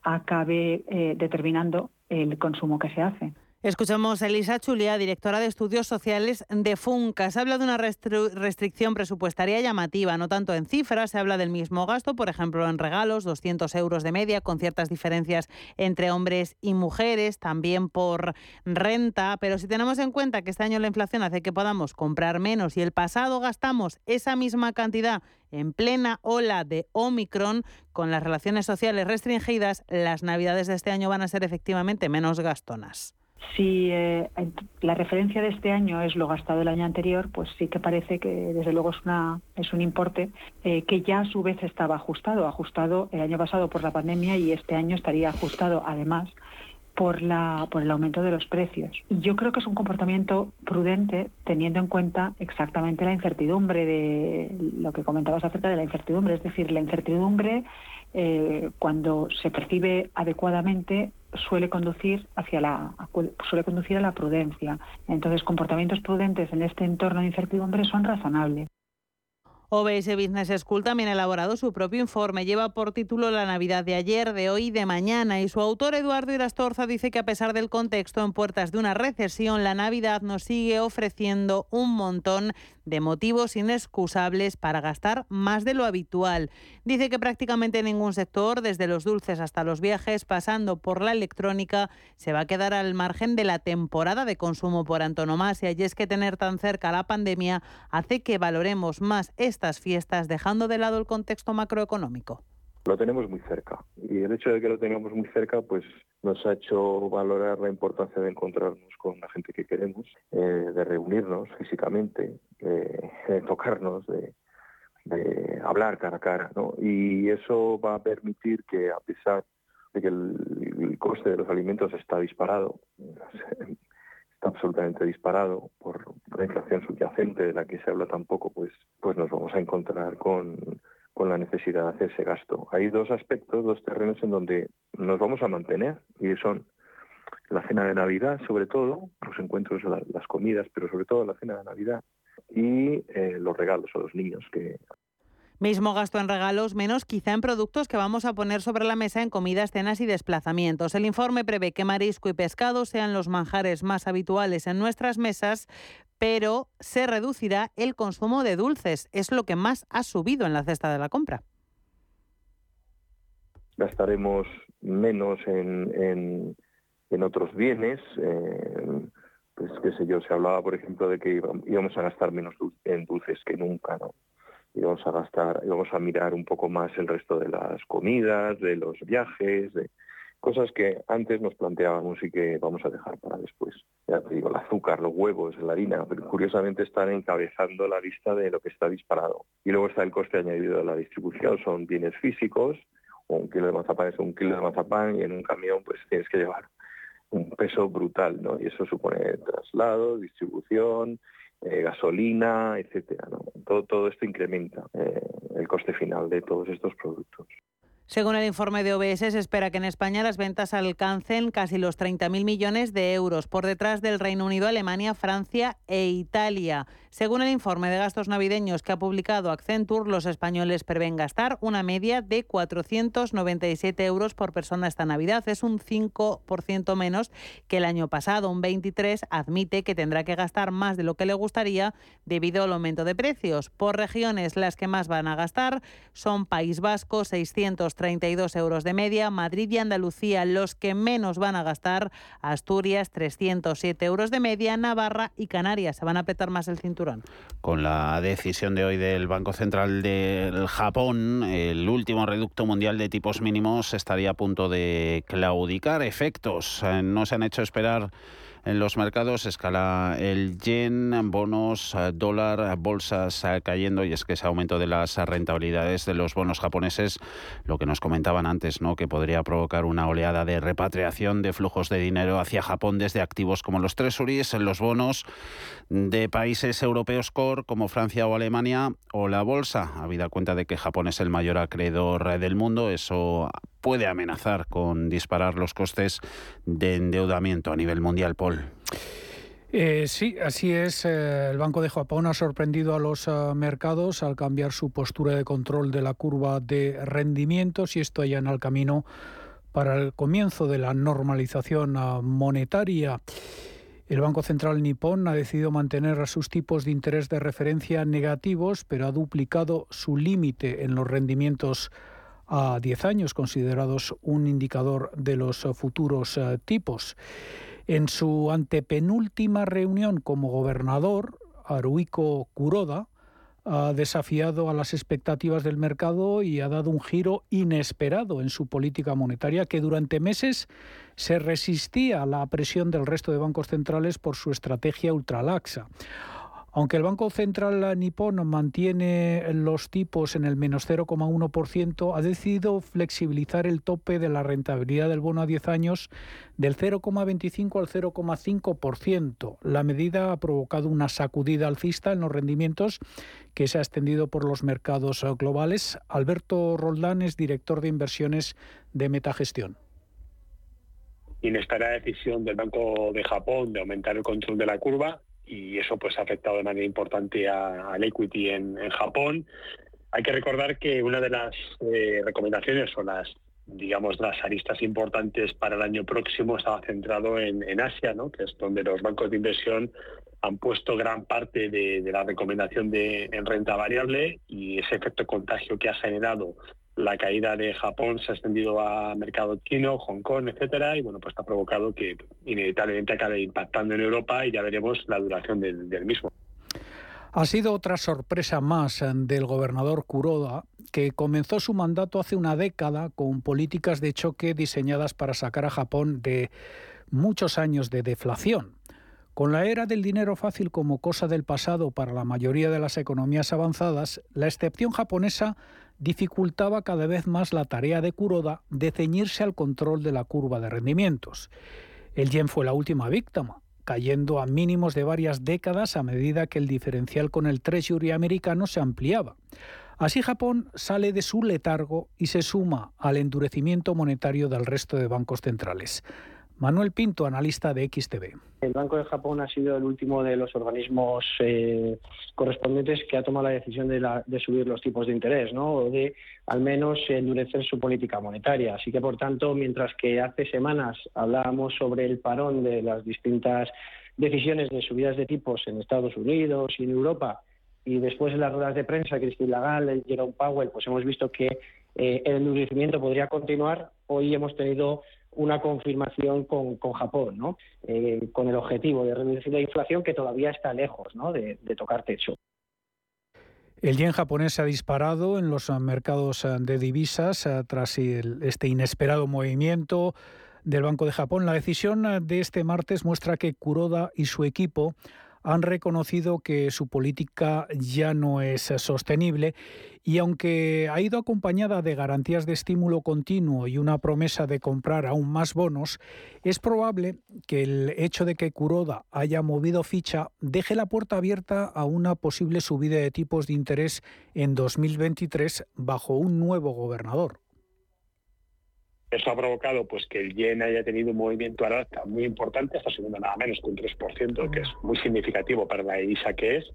acabe eh, determinando el consumo que se hace. Escuchamos a Elisa Chulia, directora de Estudios Sociales de FUNCA. Se habla de una restricción presupuestaria llamativa, no tanto en cifras, se habla del mismo gasto, por ejemplo, en regalos, 200 euros de media, con ciertas diferencias entre hombres y mujeres, también por renta, pero si tenemos en cuenta que este año la inflación hace que podamos comprar menos y el pasado gastamos esa misma cantidad en plena ola de Omicron, con las relaciones sociales restringidas, las navidades de este año van a ser efectivamente menos gastonas. Si eh, la referencia de este año es lo gastado el año anterior, pues sí que parece que desde luego es, una, es un importe eh, que ya a su vez estaba ajustado, ajustado el año pasado por la pandemia y este año estaría ajustado además por, la, por el aumento de los precios. Yo creo que es un comportamiento prudente teniendo en cuenta exactamente la incertidumbre de lo que comentabas acerca de la incertidumbre. Es decir, la incertidumbre eh, cuando se percibe adecuadamente suele conducir hacia la suele conducir a la prudencia. Entonces, comportamientos prudentes en este entorno de incertidumbre son razonables. OBS Business School también ha elaborado su propio informe. Lleva por título La Navidad de ayer, de hoy y de mañana. Y su autor, Eduardo Irastorza, dice que a pesar del contexto en puertas de una recesión, la Navidad nos sigue ofreciendo un montón de motivos inexcusables para gastar más de lo habitual. Dice que prácticamente ningún sector, desde los dulces hasta los viajes, pasando por la electrónica, se va a quedar al margen de la temporada de consumo por antonomasia. Y es que tener tan cerca la pandemia hace que valoremos más estas fiestas, dejando de lado el contexto macroeconómico lo tenemos muy cerca y el hecho de que lo tengamos muy cerca pues nos ha hecho valorar la importancia de encontrarnos con la gente que queremos, eh, de reunirnos físicamente, de, tocarnos, de, hablar cara a cara, ¿no? Y eso va a permitir que a pesar de que el, coste de los alimentos está disparado, está absolutamente disparado por la inflación subyacente de la que se habla tampoco, pues, pues nos vamos a encontrar con con la necesidad de hacer ese gasto. Hay dos aspectos, dos terrenos en donde nos vamos a mantener y son la cena de Navidad, sobre todo, los encuentros, las comidas, pero sobre todo la cena de Navidad y eh, los regalos a los niños que Mismo gasto en regalos, menos quizá en productos que vamos a poner sobre la mesa en comidas, cenas y desplazamientos. El informe prevé que marisco y pescado sean los manjares más habituales en nuestras mesas, pero se reducirá el consumo de dulces. Es lo que más ha subido en la cesta de la compra. Gastaremos menos en, en, otros bienes. Eh, pues qué sé yo, se hablaba, por ejemplo, de que íbamos a gastar menos en dulces que nunca, ¿no? Íbamos a gastar, íbamos a mirar un poco más el resto de las comidas, de los viajes, de, cosas que antes nos planteábamos y que vamos a dejar para después. Ya te digo, el azúcar, los huevos, la harina, pero curiosamente están encabezando la lista de lo que está disparado. Y luego está el coste añadido de la distribución, son bienes físicos, un kilo de mazapán es un kilo de mazapán y en un camión pues tienes que llevar un peso brutal, ¿no? Y eso supone traslado, distribución, eh, gasolina, etcétera. Todo, todo esto incrementa eh, el coste final de todos estos productos. Según el informe de OBS, se espera que en España las ventas alcancen casi los 30.000 millones de euros, por detrás del Reino Unido, Alemania, Francia e Italia. Según el informe de gastos navideños que ha publicado Accenture, los españoles prevén gastar una media de 497 euros por persona esta Navidad. Es un 5% menos que el año pasado. Un 23 admite que tendrá que gastar más de lo que le gustaría debido al aumento de precios. Por regiones, las que más van a gastar son País Vasco, 600 32 euros de media. Madrid y Andalucía los que menos van a gastar. Asturias 307 euros de media. Navarra y Canarias se van a apretar más el cinturón. Con la decisión de hoy del Banco Central del Japón, el último reducto mundial de tipos mínimos estaría a punto de claudicar. Efectos eh, no se han hecho esperar en los mercados. Escala el yen, bonos, eh, dólar, bolsas eh, cayendo y es que ese aumento de las rentabilidades de los bonos japoneses, lo que nos comentaban antes, ¿no? que podría provocar una oleada de repatriación de flujos de dinero hacia Japón desde activos como los tresuries, los bonos de países europeos core como Francia o Alemania o la bolsa. Habida cuenta de que Japón es el mayor acreedor del mundo, eso puede amenazar con disparar los costes de endeudamiento a nivel mundial, Paul. Eh, sí, así es. Eh, el Banco de Japón ha sorprendido a los eh, mercados al cambiar su postura de control de la curva de rendimientos y esto allá el camino para el comienzo de la normalización monetaria. El Banco Central nipón ha decidido mantener sus tipos de interés de referencia negativos, pero ha duplicado su límite en los rendimientos a 10 años, considerados un indicador de los futuros eh, tipos. En su antepenúltima reunión como gobernador, Haruiko Kuroda ha desafiado a las expectativas del mercado y ha dado un giro inesperado en su política monetaria que durante meses se resistía a la presión del resto de bancos centrales por su estrategia ultralaxa. Aunque el Banco Central nipón mantiene los tipos en el menos 0,1%, ha decidido flexibilizar el tope de la rentabilidad del bono a 10 años del 0,25 al 0,5%. La medida ha provocado una sacudida alcista en los rendimientos que se ha extendido por los mercados globales. Alberto Roldán es director de inversiones de Metagestión inesperada decisión del Banco de Japón de aumentar el control de la curva y eso pues ha afectado de manera importante al equity en, Japón. Hay que recordar que una de las eh, recomendaciones o las digamos las aristas importantes para el año próximo estaba centrado en, Asia, ¿no? que es donde los bancos de inversión han puesto gran parte de, la recomendación de en renta variable y ese efecto contagio que ha generado la caída de Japón se ha extendido a mercado chino, Hong Kong, etcétera, y bueno, pues ha provocado que inevitablemente acabe impactando en Europa y ya veremos la duración del, mismo. Ha sido otra sorpresa más eh, del gobernador Kuroda, que comenzó su mandato hace una década con políticas de choque diseñadas para sacar a Japón de muchos años de deflación. Con la era del dinero fácil como cosa del pasado para la mayoría de las economías avanzadas, la excepción japonesa dificultaba cada vez más la tarea de Kuroda de ceñirse al control de la curva de rendimientos. El yen fue la última víctima, cayendo a mínimos de varias décadas a medida que el diferencial con el Treasury americano se ampliaba. Así Japón sale de su letargo y se suma al endurecimiento monetario del resto de bancos centrales. Manuel Pinto, analista de XTV. El Banco de Japón ha sido el último de los organismos eh, correspondientes que ha tomado la decisión de, subir los tipos de interés, ¿no? o de al menos endurecer su política monetaria. Así que, por tanto, mientras que hace semanas hablábamos sobre el parón de las distintas decisiones de subidas de tipos en Estados Unidos y en Europa, y después en las ruedas de prensa, Christine Lagarde, Jerome Powell, pues hemos visto que eh, el endurecimiento podría continuar. Hoy hemos tenido una confirmación con, Japón, ¿no? Eh, con el objetivo de reducir la inflación que todavía está lejos ¿no? de, tocar techo. El yen japonés se ha disparado en los mercados de divisas eh, tras este inesperado movimiento del Banco de Japón. La decisión de este martes muestra que Kuroda y su equipo han reconocido que su política ya no es sostenible y aunque ha ido acompañada de garantías de estímulo continuo y una promesa de comprar aún más bonos, es probable que el hecho de que Kuroda haya movido ficha deje la puerta abierta a una posible subida de tipos de interés en 2023 bajo un nuevo gobernador. Eso ha provocado pues que el yen haya tenido un movimiento al alza muy importante, está subiendo nada menos que un 3%, que es muy significativo para la ISA que es.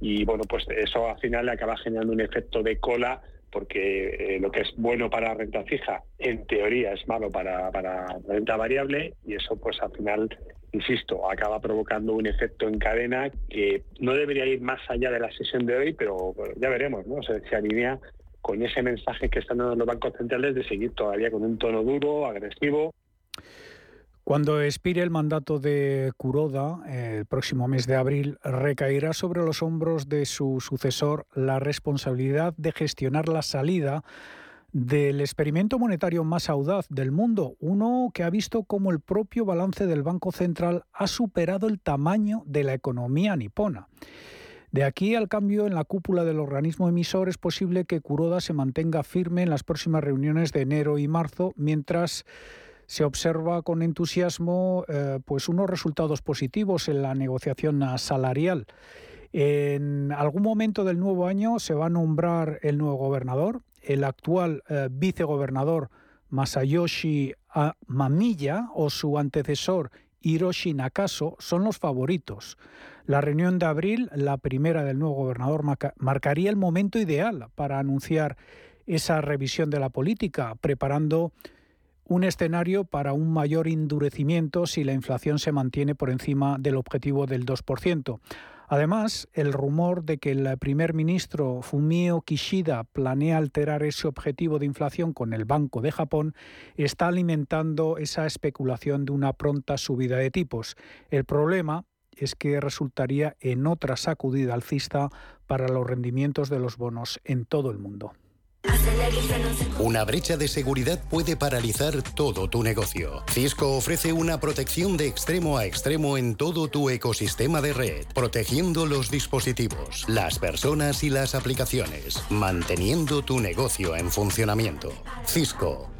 Y bueno, pues eso al final acaba generando un efecto de cola porque eh, lo que es bueno para renta fija, en teoría es malo para, para renta variable y eso pues al final, insisto, acaba provocando un efecto en cadena que no debería ir más allá de la sesión de hoy, pero ya veremos, ¿no? se alinea con ese mensaje que están dando los bancos centrales de seguir todavía con un tono duro, agresivo. Cuando expire el mandato de Kuroda, el próximo mes de abril, recaerá sobre los hombros de su sucesor la responsabilidad de gestionar la salida del experimento monetario más audaz del mundo, uno que ha visto cómo el propio balance del Banco Central ha superado el tamaño de la economía nipona. De aquí al cambio en la cúpula del organismo emisor es posible que Kuroda se mantenga firme en las próximas reuniones de enero y marzo, mientras se observa con entusiasmo eh, pues unos resultados positivos en la negociación salarial. En algún momento del nuevo año se va a nombrar el nuevo gobernador. El actual eh, vicegobernador Masayoshi Mamiya o su antecesor Hiroshi Nakaso son los favoritos. La reunión de abril, la primera del nuevo gobernador, marcaría el momento ideal para anunciar esa revisión de la política, preparando un escenario para un mayor endurecimiento si la inflación se mantiene por encima del objetivo del 2%. Además, el rumor de que el primer ministro Fumio Kishida planea alterar ese objetivo de inflación con el Banco de Japón está alimentando esa especulación de una pronta subida de tipos. El problema es que resultaría en otra sacudida alcista para los rendimientos de los bonos en todo el mundo. Una brecha de seguridad puede paralizar todo tu negocio. Cisco ofrece una protección de extremo a extremo en todo tu ecosistema de red, protegiendo los dispositivos, las personas y las aplicaciones, manteniendo tu negocio en funcionamiento. Cisco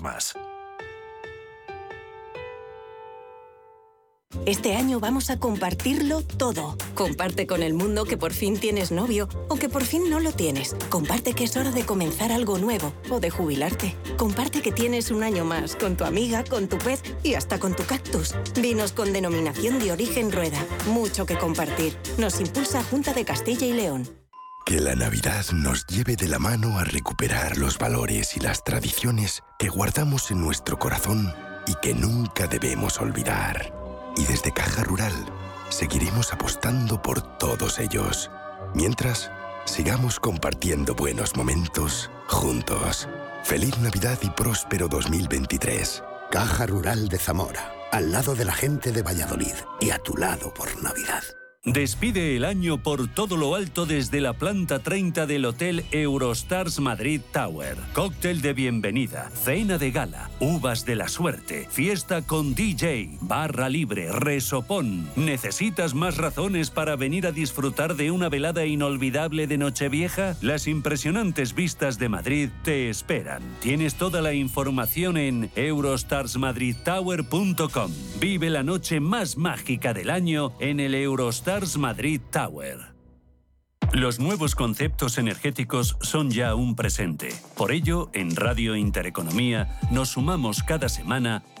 más. Este año vamos a compartirlo todo. Comparte con el mundo que por fin tienes novio o que por fin no lo tienes. Comparte que es hora de comenzar algo nuevo o de jubilarte. Comparte que tienes un año más con tu amiga, con tu pez y hasta con tu cactus. Vinos con denominación de origen rueda. Mucho que compartir. Nos impulsa Junta de Castilla y León. Que la Navidad nos lleve de la mano a recuperar los valores y las tradiciones que guardamos en nuestro corazón y que nunca debemos olvidar. Y desde Caja Rural seguiremos apostando por todos ellos. Mientras, sigamos compartiendo buenos momentos juntos. Feliz Navidad y próspero 2023. Caja Rural de Zamora, al lado de la gente de Valladolid y a tu lado por Navidad. Despide el año por todo lo alto desde la planta 30 del Hotel Eurostars Madrid Tower. Cóctel de bienvenida, cena de gala, uvas de la suerte, fiesta con DJ, barra libre, resopón. ¿Necesitas más razones para venir a disfrutar de una velada inolvidable de Nochevieja? Las impresionantes vistas de Madrid te esperan. Tienes toda la información en eurostarsmadridtower.com. Vive la noche más mágica del año en el Eurostars Madrid Tower. Los nuevos conceptos energéticos son ya un presente. Por ello, en Radio Intereconomía nos sumamos cada semana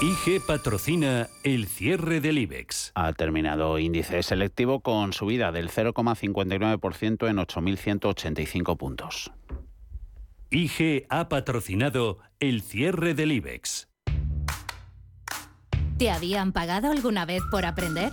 IG patrocina el cierre del IBEX. Ha terminado índice selectivo con subida del 0,59% en 8.185 puntos. IG ha patrocinado el cierre del IBEX. ¿Te habían pagado alguna vez por aprender?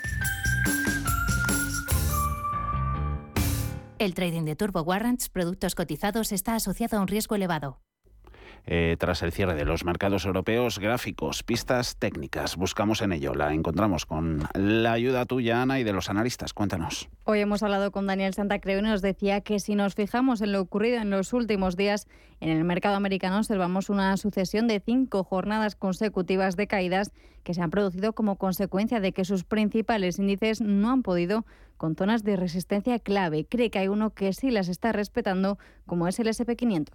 El trading de Turbo Warrants, productos cotizados, está asociado a un riesgo elevado. Eh, tras el cierre de los mercados europeos, gráficos, pistas técnicas. Buscamos en ello. La encontramos con la ayuda tuya, Ana, y de los analistas. Cuéntanos. Hoy hemos hablado con Daniel Santacreu y nos decía que si nos fijamos en lo ocurrido en los últimos días en el mercado americano, observamos una sucesión de cinco jornadas consecutivas de caídas que se han producido como consecuencia de que sus principales índices no han podido con zonas de resistencia clave. Cree que hay uno que sí las está respetando, como es el SP500.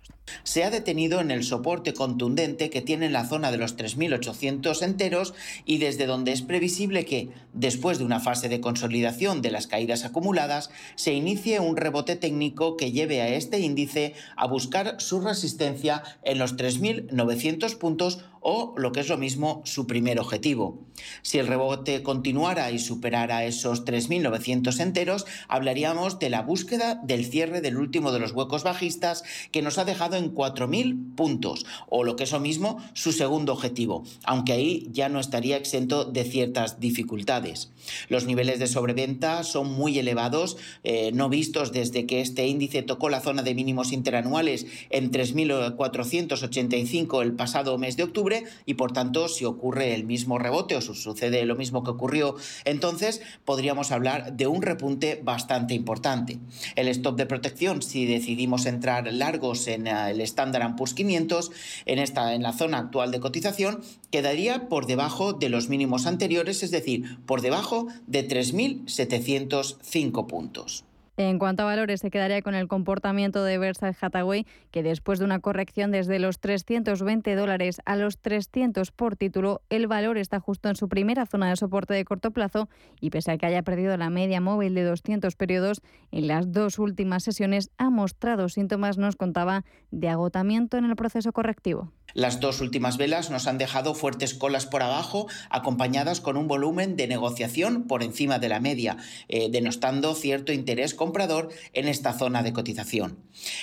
Se ha detenido en el soporte contundente que tiene en la zona de los 3.800 enteros y desde donde es previsible que, después de una fase de consolidación de las caídas acumuladas, se inicie un rebote técnico que lleve a este índice a buscar su resistencia en los 3.900 puntos o, lo que es lo mismo, su primer objetivo. Si el rebote continuara y superara esos 3.900 enteros, hablaríamos de la búsqueda del cierre del último de los huecos bajistas que nos ha dejado en 4.000 puntos, o lo que es lo mismo, su segundo objetivo, aunque ahí ya no estaría exento de ciertas dificultades. Los niveles de sobreventa son muy elevados, eh, no vistos desde que este índice tocó la zona de mínimos interanuales en 3.485 el pasado mes de octubre, y por tanto si ocurre el mismo rebote o sucede lo mismo que ocurrió entonces, podríamos hablar de un repunte bastante importante. El stop de protección, si decidimos entrar largos en eh, el Standard Poor's 500, en, esta, en la zona actual de cotización, quedaría por debajo de los mínimos anteriores, es decir, por debajo de 3.705 puntos. En cuanto a valores, se quedaría con el comportamiento de Versailles Hathaway, que después de una corrección desde los 320 dólares a los 300 por título, el valor está justo en su primera zona de soporte de corto plazo y pese a que haya perdido la media móvil de 200 periodos, en las dos últimas sesiones ha mostrado síntomas, nos contaba, de agotamiento en el proceso correctivo. Las dos últimas velas nos han dejado fuertes colas por abajo, acompañadas con un volumen de negociación por encima de la media, eh, denostando cierto interés comprador en esta zona de cotización.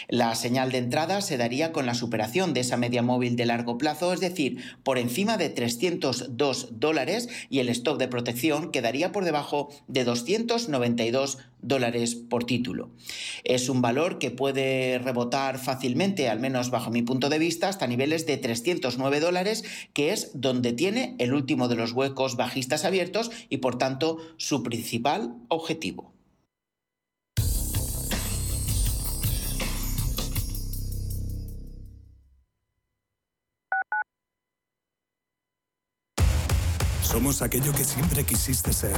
La señal de entrada se daría con la superación de esa media móvil de largo plazo, es decir, por encima de 302 dólares y el stop de protección quedaría por debajo de 292 dólares por título. Es un valor que puede rebotar fácilmente, al menos bajo mi punto de vista, hasta niveles de 309 dólares, que es donde tiene el último de los huecos bajistas abiertos y por tanto su principal objetivo. Somos aquello que siempre quisiste ser.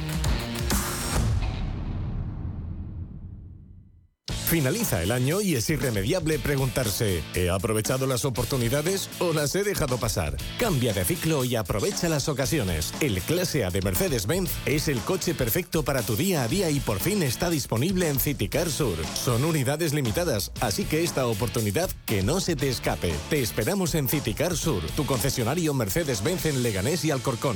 Finaliza el año y es irremediable preguntarse, ¿he aprovechado las oportunidades o las he dejado pasar? Cambia de ciclo y aprovecha las ocasiones. El Clase A de Mercedes-Benz es el coche perfecto para tu día a día y por fin está disponible en Citicar Sur. Son unidades limitadas, así que esta oportunidad que no se te escape. Te esperamos en Citicar Sur, tu concesionario Mercedes-Benz en Leganés y Alcorcón.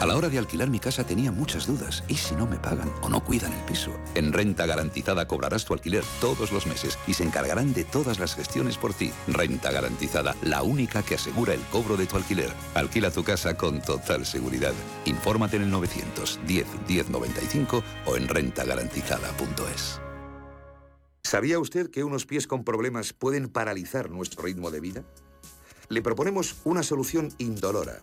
A la hora de alquilar mi casa tenía muchas dudas. ¿Y si no me pagan o no cuidan el piso? En Renta Garantizada cobrarás tu alquiler todos los meses y se encargarán de todas las gestiones por ti. Renta Garantizada, la única que asegura el cobro de tu alquiler. Alquila tu casa con total seguridad. Infórmate en el 910 1095 o en rentagarantizada.es. ¿Sabía usted que unos pies con problemas pueden paralizar nuestro ritmo de vida? Le proponemos una solución indolora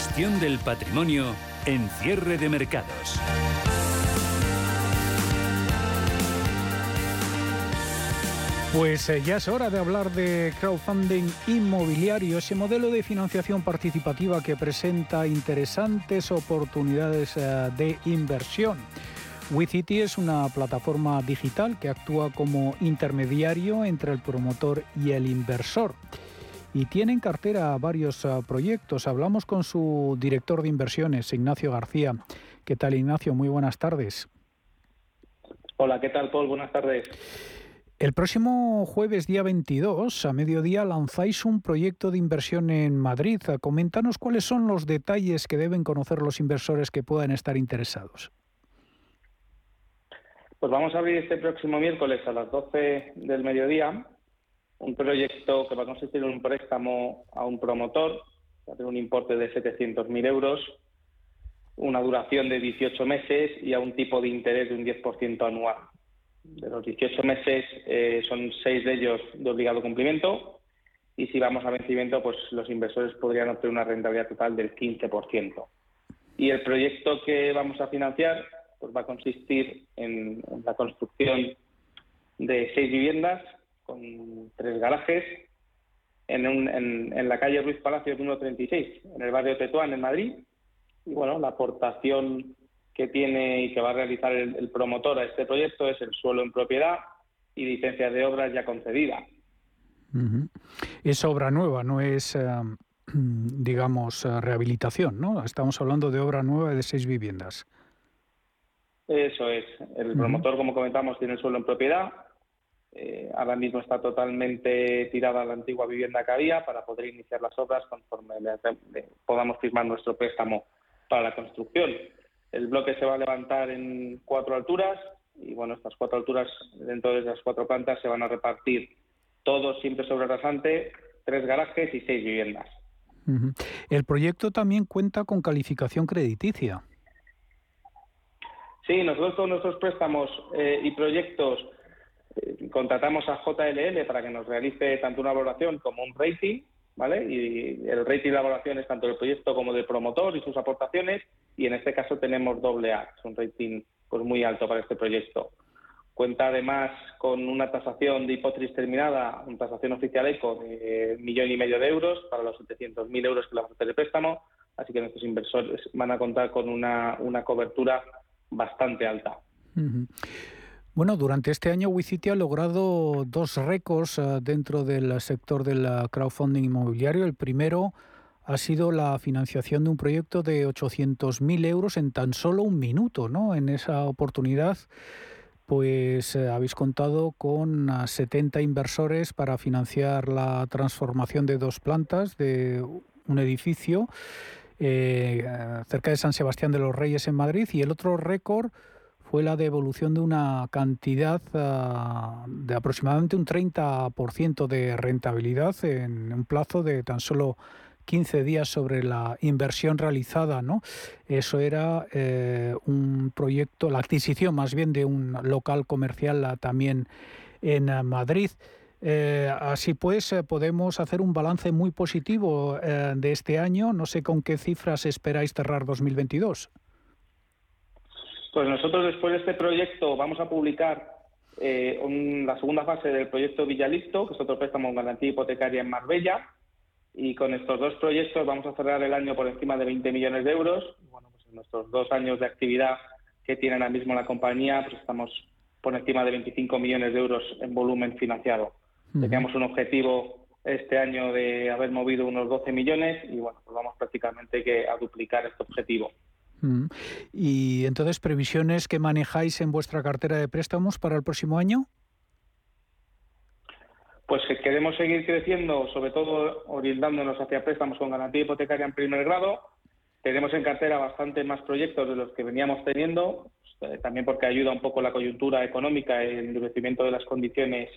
Gestión del patrimonio en cierre de mercados. Pues eh, ya es hora de hablar de crowdfunding inmobiliario, ese modelo de financiación participativa que presenta interesantes oportunidades eh, de inversión. WeCity es una plataforma digital que actúa como intermediario entre el promotor y el inversor y tiene en cartera varios ah, proyectos. Hablamos con su director de inversiones, Ignacio García. ¿Qué tal, Ignacio? Muy buenas tardes. Hola, ¿qué tal, Paul? Buenas tardes. El próximo jueves, día 22, a mediodía, lanzáis un proyecto de inversión en Madrid. Coméntanos cuáles son los detalles que deben conocer los inversores que puedan estar interesados. Pues vamos a abrir este próximo miércoles a las 12 del mediodía un proyecto que va a consistir en un préstamo a un promotor, va a tener un importe de 700.000 euros, una duración de 18 meses y a un tipo de interés de un 10% anual. De los 18 meses eh, son 6 de ellos de obligado cumplimiento y si vamos a vencimiento, pues los inversores podrían obtener una rentabilidad total del 15%. Y el proyecto que vamos a financiar pues va a consistir en, la construcción de seis viviendas con tres garajes en, en, la calle Ruiz Palacio número 36, en el barrio Tetuán, en Madrid. Y bueno, la aportación que tiene y que va a realizar el, promotor a este proyecto es el suelo en propiedad y licencias de obras ya concedidas. Es obra nueva, no es, eh, digamos, eh, rehabilitación, ¿no? Estamos hablando de obra nueva de seis viviendas. Eso es. El promotor, como comentamos, tiene el suelo en propiedad. Eh, ahora mismo está totalmente tirada la antigua vivienda que había para poder iniciar las obras conforme podamos firmar nuestro préstamo para la construcción. El bloque se va a levantar en cuatro alturas y bueno, estas cuatro alturas dentro de esas cuatro plantas se van a repartir todos siempre sobre rasante, tres garajes y seis viviendas. El proyecto también cuenta con calificación crediticia. Sí, nosotros con nuestros préstamos eh, y proyectos eh, contratamos a JLL para que nos realice tanto una valoración como un rating, ¿vale? Y el rating y la valoración es tanto del proyecto como del promotor y sus aportaciones, y en este caso tenemos doble A, es un rating pues muy alto para este proyecto. Cuenta además con una tasación de hipótesis terminada, una tasación oficial ECO de millón y medio de euros para los 700.000 euros que le hacer de préstamo, así que nuestros inversores van a contar con una, una cobertura bastante alta. Bueno, durante este año Wicity ha logrado dos récords eh, dentro del sector del crowdfunding inmobiliario. El primero ha sido la financiación de un proyecto de 800.000 euros en tan solo un minuto. ¿no? En esa oportunidad, pues eh, habéis contado con 70 inversores para financiar la transformación de dos plantas de un edificio eh, cerca de San Sebastián de los Reyes en Madrid y el otro récord fue la devolución de una cantidad ah, de aproximadamente un 30% de rentabilidad en un plazo de tan solo 15 días sobre la inversión realizada, ¿no? Eso era eh, un proyecto, la adquisición más bien de un local comercial ah, también en ah, Madrid. Eh, así pues, eh, podemos hacer un balance muy positivo de este año. No sé con qué cifras esperáis cerrar 2022. Pues nosotros después de este proyecto vamos a publicar eh, la segunda fase del proyecto Villalisto, que es otro préstamo en garantía hipotecaria en Marbella. Y con estos dos proyectos vamos a cerrar el año por encima de 20 millones de euros. Bueno, pues en nuestros dos años de actividad que tiene ahora mismo la compañía, pues estamos por encima de 25 millones de euros en volumen financiado. Teníamos un objetivo este año de haber movido unos 12 millones y bueno, pues vamos prácticamente que a duplicar este objetivo. Mm. Y entonces, previsiones que manejáis en vuestra cartera de préstamos para el próximo año. Pues que queremos seguir creciendo, sobre todo orientándonos hacia préstamos con garantía hipotecaria en primer grado. Tenemos en cartera bastante más proyectos de los que veníamos teniendo, eh, también porque ayuda un poco la coyuntura económica y el endurecimiento de las condiciones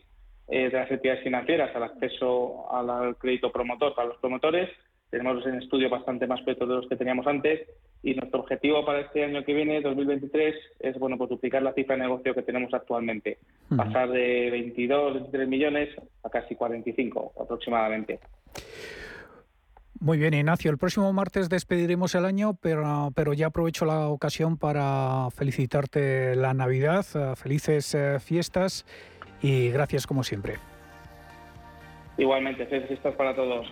eh, de las entidades financieras al acceso al crédito promotor para los promotores. Tenemos en estudio bastante más proyectos de los que teníamos antes y nuestro objetivo para este año que viene, 2023, es bueno pues duplicar la cifra de negocio que tenemos actualmente, pasar de 22, 23 millones a casi 45 aproximadamente. Muy bien, Ignacio. El próximo martes despediremos el año, pero, pero ya aprovecho la ocasión para felicitarte la Navidad. Felices eh, fiestas y gracias como siempre. Igualmente, felices fiestas para todos.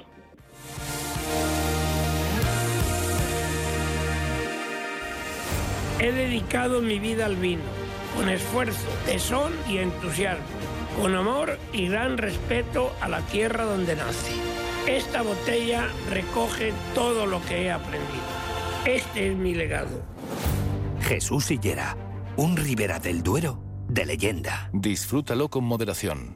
He dedicado mi vida al vino, con esfuerzo, tesón y entusiasmo, con amor y gran respeto a la tierra donde nace. Esta botella recoge todo lo que he aprendido. Este es mi legado. Jesús Sillera, un Ribera del Duero de leyenda. Disfrútalo con moderación.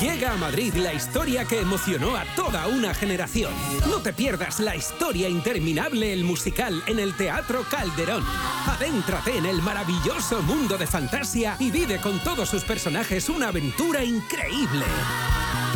Llega a Madrid la historia que emocionó a toda una generación. No te pierdas la historia interminable, el musical, en el Teatro Calderón. Adéntrate en el maravilloso mundo de fantasía y vive con todos sus personajes una aventura increíble.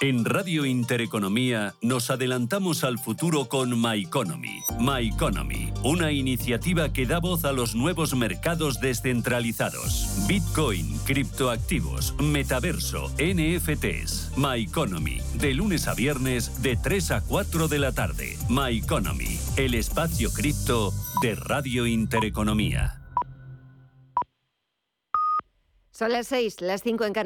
En Radio Intereconomía nos adelantamos al futuro con MyEconomy. MyEconomy, una iniciativa que da voz a los nuevos mercados descentralizados. Bitcoin, criptoactivos, metaverso, NFTs. MyEconomy, de lunes a viernes de 3 a 4 de la tarde. MyEconomy, el espacio cripto de Radio Intereconomía. Son las 6, las 5 en Canadá.